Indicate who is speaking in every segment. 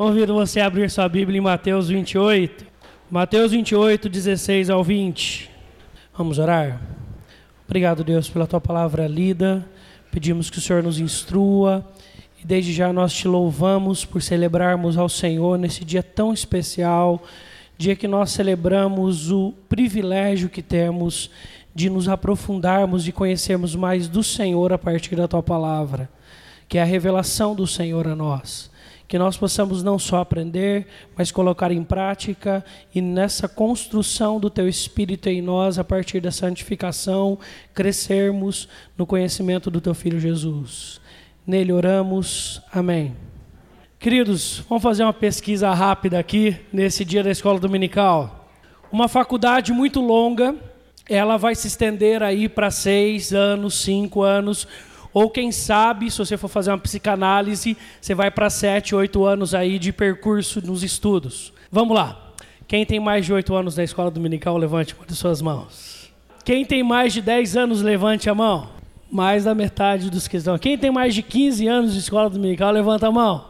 Speaker 1: Convido você a abrir sua Bíblia em Mateus 28. Mateus 28, 16 ao 20. Vamos orar? Obrigado, Deus, pela tua palavra lida. Pedimos que o Senhor nos instrua. E desde já nós te louvamos por celebrarmos ao Senhor nesse dia tão especial, dia que nós celebramos o privilégio que temos de nos aprofundarmos e conhecermos mais do Senhor a partir da tua palavra, que é a revelação do Senhor a nós que nós possamos não só aprender, mas colocar em prática e nessa construção do teu espírito em nós, a partir da santificação, crescermos no conhecimento do teu filho Jesus. Nele oramos. Amém. Queridos, vamos fazer uma pesquisa rápida aqui nesse dia da escola dominical. Uma faculdade muito longa, ela vai se estender aí para seis anos, cinco anos ou quem sabe, se você for fazer uma psicanálise, você vai para sete, oito anos aí de percurso nos estudos. Vamos lá. Quem tem mais de oito anos na escola dominical, levante uma de suas mãos. Quem tem mais de dez anos, levante a mão. Mais da metade dos que estão. Quem tem mais de 15 anos de escola dominical, levanta a mão.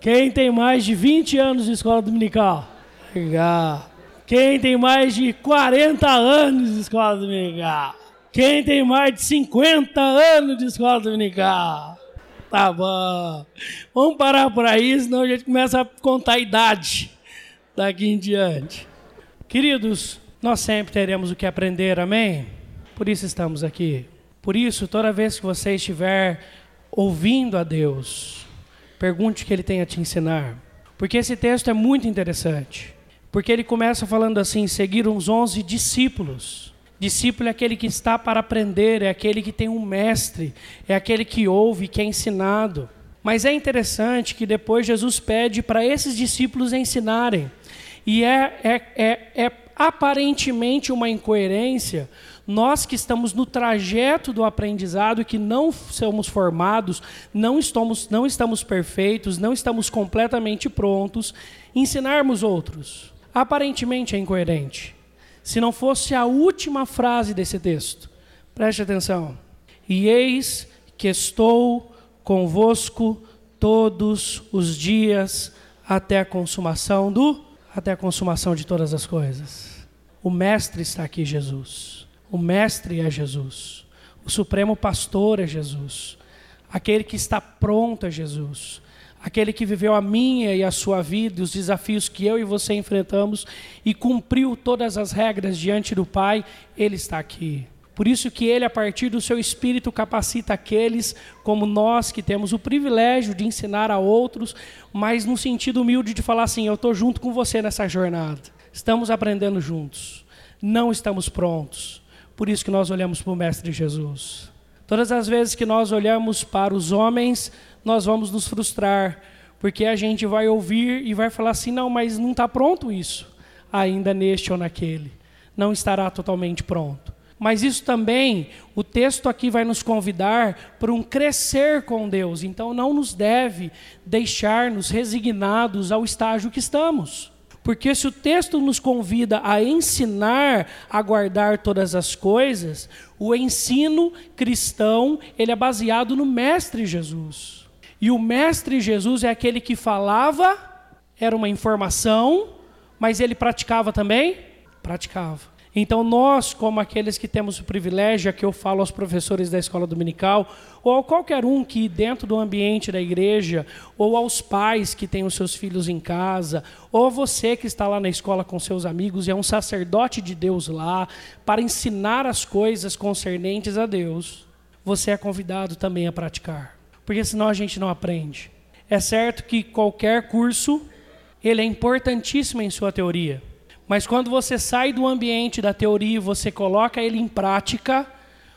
Speaker 1: Quem tem mais de 20 anos de escola dominical? Legal. Quem tem mais de 40 anos de escola dominical? Quem tem mais de 50 anos de escola dominical? Tá bom. Vamos parar por aí, senão a gente começa a contar a idade daqui em diante. Queridos, nós sempre teremos o que aprender, amém? Por isso estamos aqui. Por isso, toda vez que você estiver ouvindo a Deus, pergunte o que Ele tem a te ensinar. Porque esse texto é muito interessante. Porque ele começa falando assim: seguiram os onze discípulos. Discípulo é aquele que está para aprender, é aquele que tem um mestre, é aquele que ouve, que é ensinado. Mas é interessante que depois Jesus pede para esses discípulos ensinarem. E é, é, é, é aparentemente uma incoerência nós que estamos no trajeto do aprendizado que não somos formados, não estamos, não estamos perfeitos, não estamos completamente prontos, ensinarmos outros. Aparentemente é incoerente se não fosse a última frase desse texto. Preste atenção. E eis que estou convosco todos os dias até a consumação do até a consumação de todas as coisas. O mestre está aqui, Jesus. O mestre é Jesus. O supremo pastor é Jesus. Aquele que está pronto é Jesus aquele que viveu a minha e a sua vida, os desafios que eu e você enfrentamos e cumpriu todas as regras diante do Pai, ele está aqui. Por isso que ele, a partir do seu espírito, capacita aqueles como nós que temos o privilégio de ensinar a outros, mas no sentido humilde de falar assim: eu estou junto com você nessa jornada. Estamos aprendendo juntos. Não estamos prontos. Por isso que nós olhamos para o Mestre Jesus. Todas as vezes que nós olhamos para os homens, nós vamos nos frustrar, porque a gente vai ouvir e vai falar assim: não, mas não está pronto isso, ainda neste ou naquele. Não estará totalmente pronto. Mas isso também, o texto aqui vai nos convidar para um crescer com Deus. Então não nos deve deixar-nos resignados ao estágio que estamos. Porque se o texto nos convida a ensinar a guardar todas as coisas, o ensino cristão, ele é baseado no mestre Jesus. E o mestre Jesus é aquele que falava, era uma informação, mas ele praticava também? Praticava. Então, nós, como aqueles que temos o privilégio, aqui eu falo aos professores da escola dominical, ou a qualquer um que, dentro do ambiente da igreja, ou aos pais que têm os seus filhos em casa, ou você que está lá na escola com seus amigos e é um sacerdote de Deus lá, para ensinar as coisas concernentes a Deus, você é convidado também a praticar porque senão a gente não aprende. É certo que qualquer curso ele é importantíssimo em sua teoria, mas quando você sai do ambiente da teoria e você coloca ele em prática,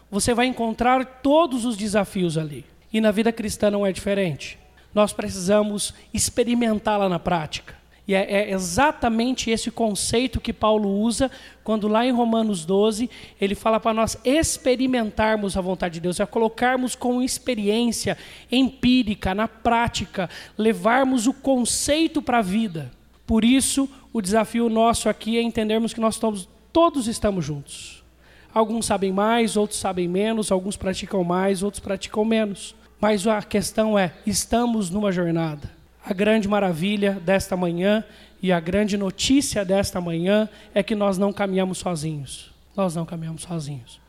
Speaker 1: você vai encontrar todos os desafios ali. E na vida cristã não é diferente. Nós precisamos experimentá-la na prática. E é, é, exatamente esse conceito que Paulo usa quando lá em Romanos 12 ele fala para nós experimentarmos a vontade de Deus, é colocarmos com experiência empírica, na prática, levarmos o conceito para a vida. Por isso, o desafio nosso aqui é entendermos que nós estamos, todos estamos juntos. Alguns sabem mais, outros sabem menos, alguns praticam mais, outros praticam menos. Mas a questão é: estamos numa jornada A grande maravilha desta manhã e a grande notícia desta manhã é que nós não caminhamos sozinhos. Nós não caminhamos sozinhos.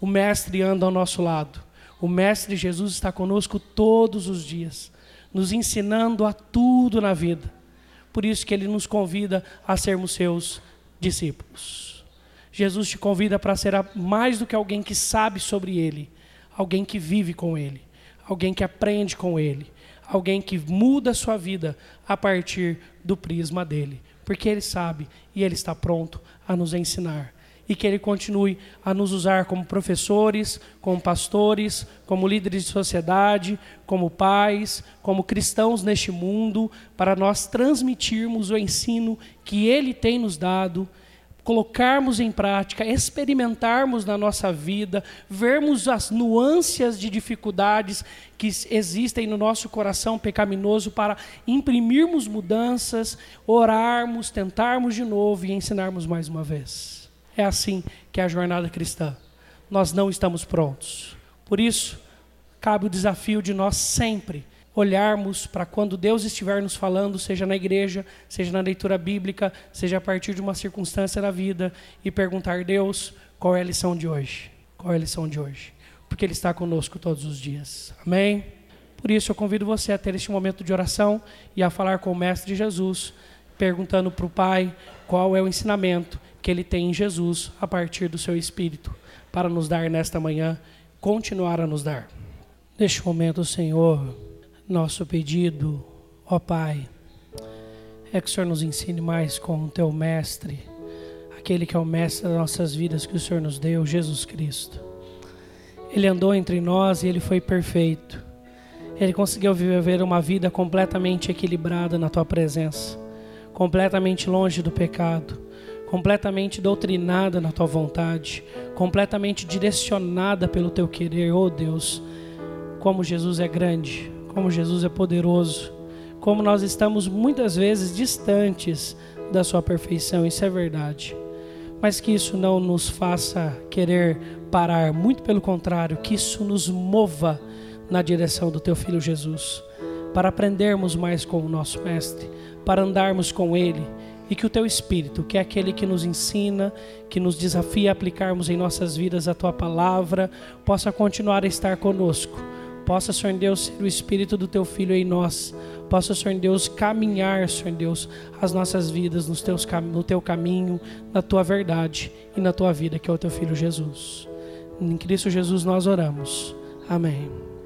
Speaker 1: O Mestre anda ao nosso lado. O Mestre Jesus está conosco todos os dias, nos ensinando a tudo na vida. Por isso que ele nos convida a sermos seus discípulos. Jesus te convida para ser mais do que alguém que sabe sobre ele, alguém que vive com ele, alguém que aprende com ele, alguém que muda a sua vida a partir do prisma dele, porque ele sabe e ele está pronto a nos ensinar. E que ele continue a nos usar como professores, como pastores, como líderes de sociedade, como pais, como cristãos neste mundo, para nós transmitirmos o ensino que ele tem nos dado colocarmos em prática, experimentarmos na nossa vida, vermos as nuances de dificuldades que existem no nosso coração pecaminoso para imprimirmos mudanças, orarmos, tentarmos de novo e ensinarmos mais uma vez. É assim que é a jornada cristã. Nós não estamos prontos. Por isso, cabe o desafio de nós sempre olharmos para quando Deus estiver nos falando, seja na igreja, seja na leitura bíblica, seja a partir de uma circunstância da vida, e perguntar: Deus, qual é a lição de hoje? Qual é a lição de hoje? Porque Ele está conosco todos os dias. Amém? Por isso eu convido você a ter este momento de oração e a falar com o Mestre Jesus, perguntando para o Pai qual é o ensinamento que Ele tem em Jesus a partir do seu Espírito, para nos dar nesta manhã, continuar a nos dar. Neste momento, Senhor nosso pedido, ó Pai, é que o Senhor nos ensine mais com o Teu Mestre, aquele que é o Mestre das nossas vidas que o Senhor nos deu, Jesus Cristo. Ele andou entre nós e ele foi perfeito. Ele conseguiu viver uma vida completamente equilibrada na Tua presença, completamente longe do pecado, completamente doutrinada na Tua vontade, completamente direcionada pelo Teu querer, oh Deus. Como Jesus é grande, como Jesus é poderoso, como nós estamos muitas vezes distantes da sua perfeição, isso é verdade. Mas que isso não nos faça querer parar, muito pelo contrário, que isso nos mova na direção do teu filho Jesus, para aprendermos mais com o nosso mestre, para andarmos com ele e que o teu espírito, que é aquele que nos ensina, que nos desafia a aplicarmos em nossas vidas a tua palavra, possa continuar a estar conosco Possa, Senhor Deus, ser o Espírito do Teu Filho em nós. Possa, Senhor Deus, caminhar, Senhor Deus, as nossas vidas nos teus, no Teu caminho, na Tua verdade e na Tua vida, que é o Teu Filho Jesus. Em Cristo Jesus nós oramos. Amém.